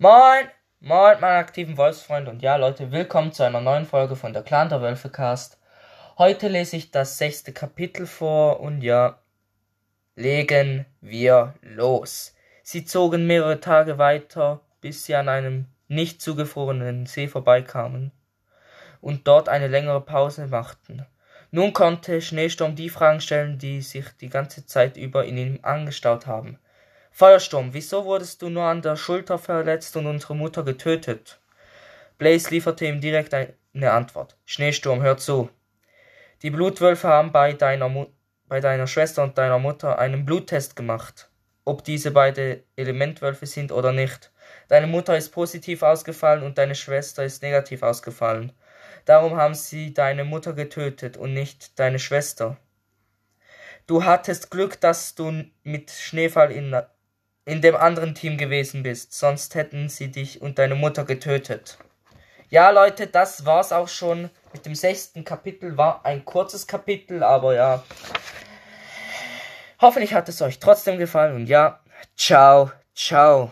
Moin! Moin, meine aktiven Wolfsfreunde und ja, Leute, willkommen zu einer neuen Folge von der Clan der Wölfe Cast. Heute lese ich das sechste Kapitel vor und ja, legen wir los. Sie zogen mehrere Tage weiter, bis sie an einem nicht zugefrorenen See vorbeikamen und dort eine längere Pause machten. Nun konnte Schneesturm die Fragen stellen, die sich die ganze Zeit über in ihm angestaut haben. Feuersturm, wieso wurdest du nur an der Schulter verletzt und unsere Mutter getötet? Blaze lieferte ihm direkt eine Antwort. Schneesturm, hör zu. Die Blutwölfe haben bei deiner, Mu bei deiner Schwester und deiner Mutter einen Bluttest gemacht, ob diese beide Elementwölfe sind oder nicht. Deine Mutter ist positiv ausgefallen und deine Schwester ist negativ ausgefallen. Darum haben sie deine Mutter getötet und nicht deine Schwester. Du hattest Glück, dass du mit Schneefall in, in dem anderen Team gewesen bist, sonst hätten sie dich und deine Mutter getötet. Ja, Leute, das war's auch schon mit dem sechsten Kapitel. War ein kurzes Kapitel, aber ja. Hoffentlich hat es euch trotzdem gefallen und ja, ciao, ciao.